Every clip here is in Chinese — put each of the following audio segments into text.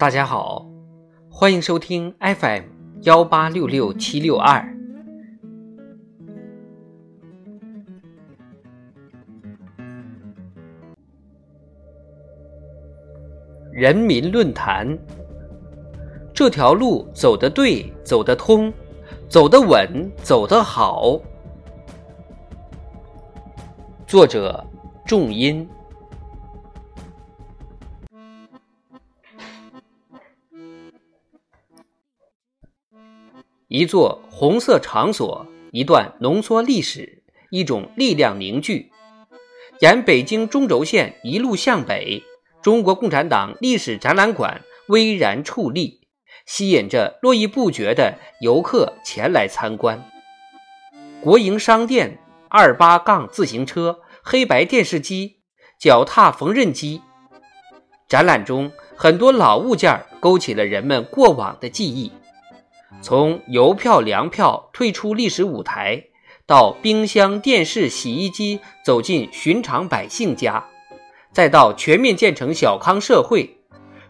大家好，欢迎收听 FM 幺八六六七六二人民论坛。这条路走得对，走得通，走得稳，走得好。作者：重音。一座红色场所，一段浓缩历史，一种力量凝聚。沿北京中轴线一路向北，中国共产党历史展览馆巍然矗立，吸引着络绎不绝的游客前来参观。国营商店、二八杠自行车、黑白电视机、脚踏缝纫机，展览中很多老物件勾起了人们过往的记忆。从邮票、粮票退出历史舞台，到冰箱、电视、洗衣机走进寻常百姓家，再到全面建成小康社会，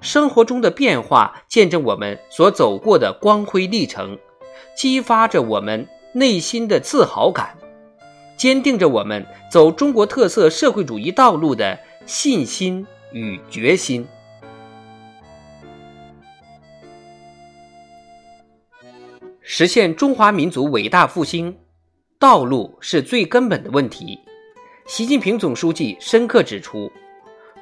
生活中的变化见证我们所走过的光辉历程，激发着我们内心的自豪感，坚定着我们走中国特色社会主义道路的信心与决心。实现中华民族伟大复兴，道路是最根本的问题。习近平总书记深刻指出，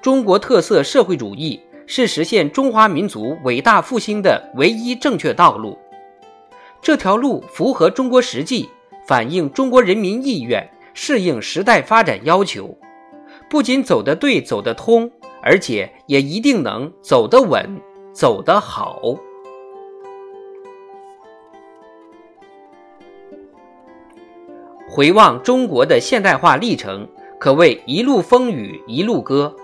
中国特色社会主义是实现中华民族伟大复兴的唯一正确道路。这条路符合中国实际，反映中国人民意愿，适应时代发展要求。不仅走得对、走得通，而且也一定能走得稳、走得好。回望中国的现代化历程，可谓一路风雨一路歌。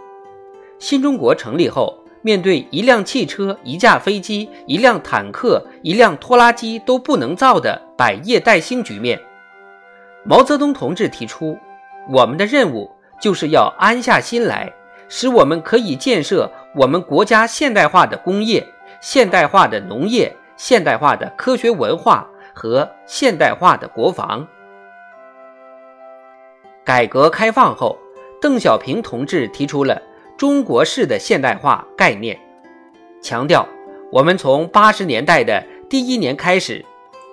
新中国成立后，面对一辆汽车、一架飞机、一辆坦克、一辆拖拉机都不能造的百业待兴局面，毛泽东同志提出，我们的任务就是要安下心来，使我们可以建设我们国家现代化的工业、现代化的农业、现代化的科学文化和现代化的国防。改革开放后，邓小平同志提出了“中国式的现代化”概念，强调我们从八十年代的第一年开始，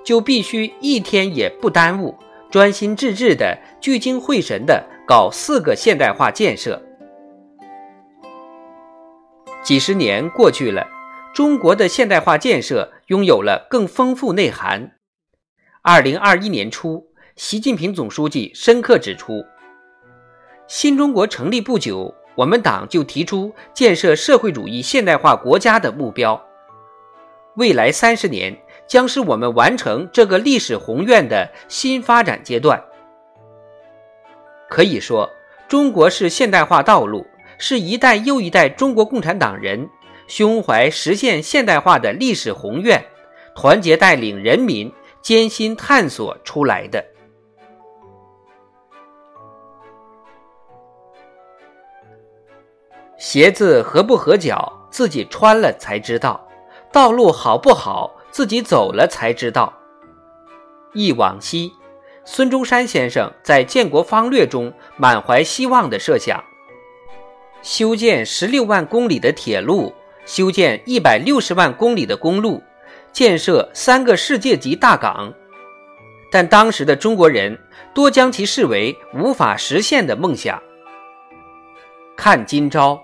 就必须一天也不耽误，专心致志的、聚精会神的搞四个现代化建设。几十年过去了，中国的现代化建设拥有了更丰富内涵。二零二一年初。习近平总书记深刻指出，新中国成立不久，我们党就提出建设社会主义现代化国家的目标。未来三十年将是我们完成这个历史宏愿的新发展阶段。可以说，中国式现代化道路是一代又一代中国共产党人胸怀实现现代化的历史宏愿，团结带领人民艰辛探索出来的。鞋子合不合脚，自己穿了才知道；道路好不好，自己走了才知道。忆往昔，孙中山先生在《建国方略》中满怀希望的设想：修建十六万公里的铁路，修建一百六十万公里的公路，建设三个世界级大港。但当时的中国人多将其视为无法实现的梦想。看今朝。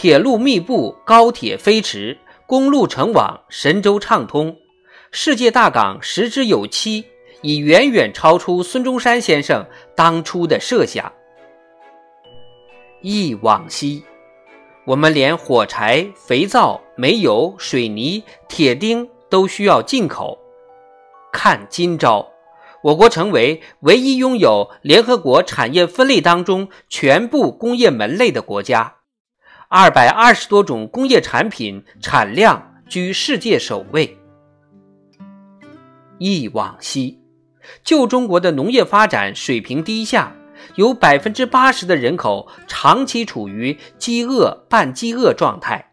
铁路密布，高铁飞驰，公路成网，神州畅通，世界大港十之有七，已远远超出孙中山先生当初的设想。忆往昔，我们连火柴、肥皂、煤油、水泥、铁钉都需要进口。看今朝，我国成为唯一拥有联合国产业分类当中全部工业门类的国家。二百二十多种工业产品产量居世界首位。忆往昔，旧中国的农业发展水平低下，有百分之八十的人口长期处于饥饿、半饥饿状态。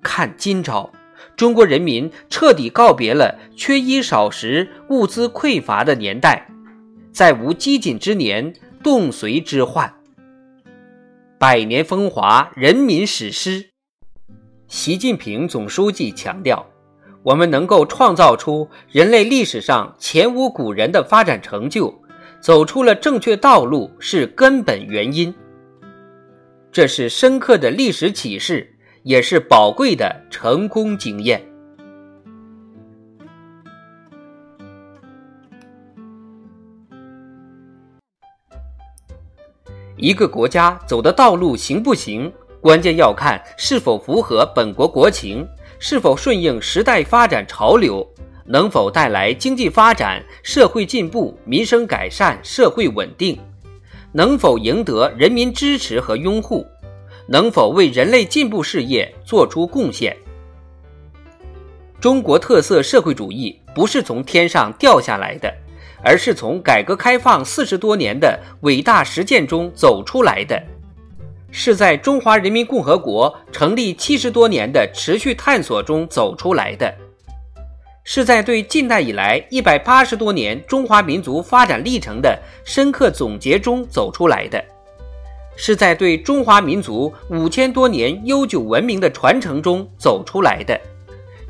看今朝，中国人民彻底告别了缺衣少食、物资匮乏的年代，再无饥馑之年、冻髓之患。百年风华，人民史诗。习近平总书记强调，我们能够创造出人类历史上前无古人的发展成就，走出了正确道路是根本原因。这是深刻的历史启示，也是宝贵的成功经验。一个国家走的道路行不行，关键要看是否符合本国国情，是否顺应时代发展潮流，能否带来经济发展、社会进步、民生改善、社会稳定。能否赢得人民支持和拥护？能否为人类进步事业做出贡献？中国特色社会主义不是从天上掉下来的，而是从改革开放四十多年的伟大实践中走出来的，是在中华人民共和国成立七十多年的持续探索中走出来的。是在对近代以来一百八十多年中华民族发展历程的深刻总结中走出来的，是在对中华民族五千多年悠久文明的传承中走出来的，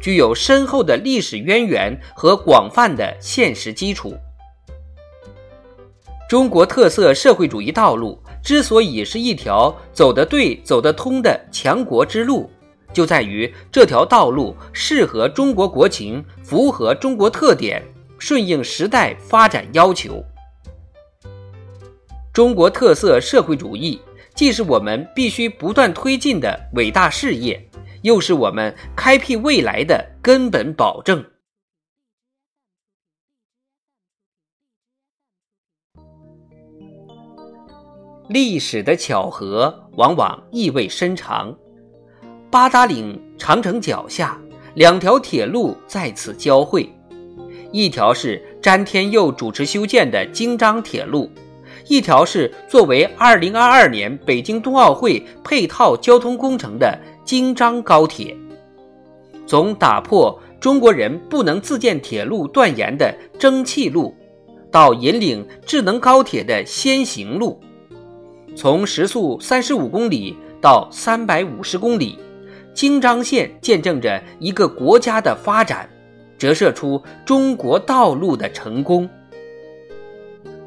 具有深厚的历史渊源和广泛的现实基础。中国特色社会主义道路之所以是一条走得对、走得通的强国之路。就在于这条道路适合中国国情，符合中国特点，顺应时代发展要求。中国特色社会主义既是我们必须不断推进的伟大事业，又是我们开辟未来的根本保证。历史的巧合往往意味深长。八达岭长城脚下，两条铁路在此交汇，一条是詹天佑主持修建的京张铁路，一条是作为2022年北京冬奥会配套交通工程的京张高铁。从打破中国人不能自建铁路断言的蒸汽路，到引领智能高铁的先行路，从时速35公里到350公里。京张线见证着一个国家的发展，折射出中国道路的成功。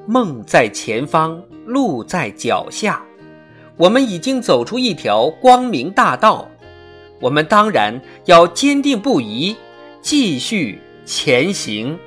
梦在前方，路在脚下，我们已经走出一条光明大道。我们当然要坚定不移，继续前行。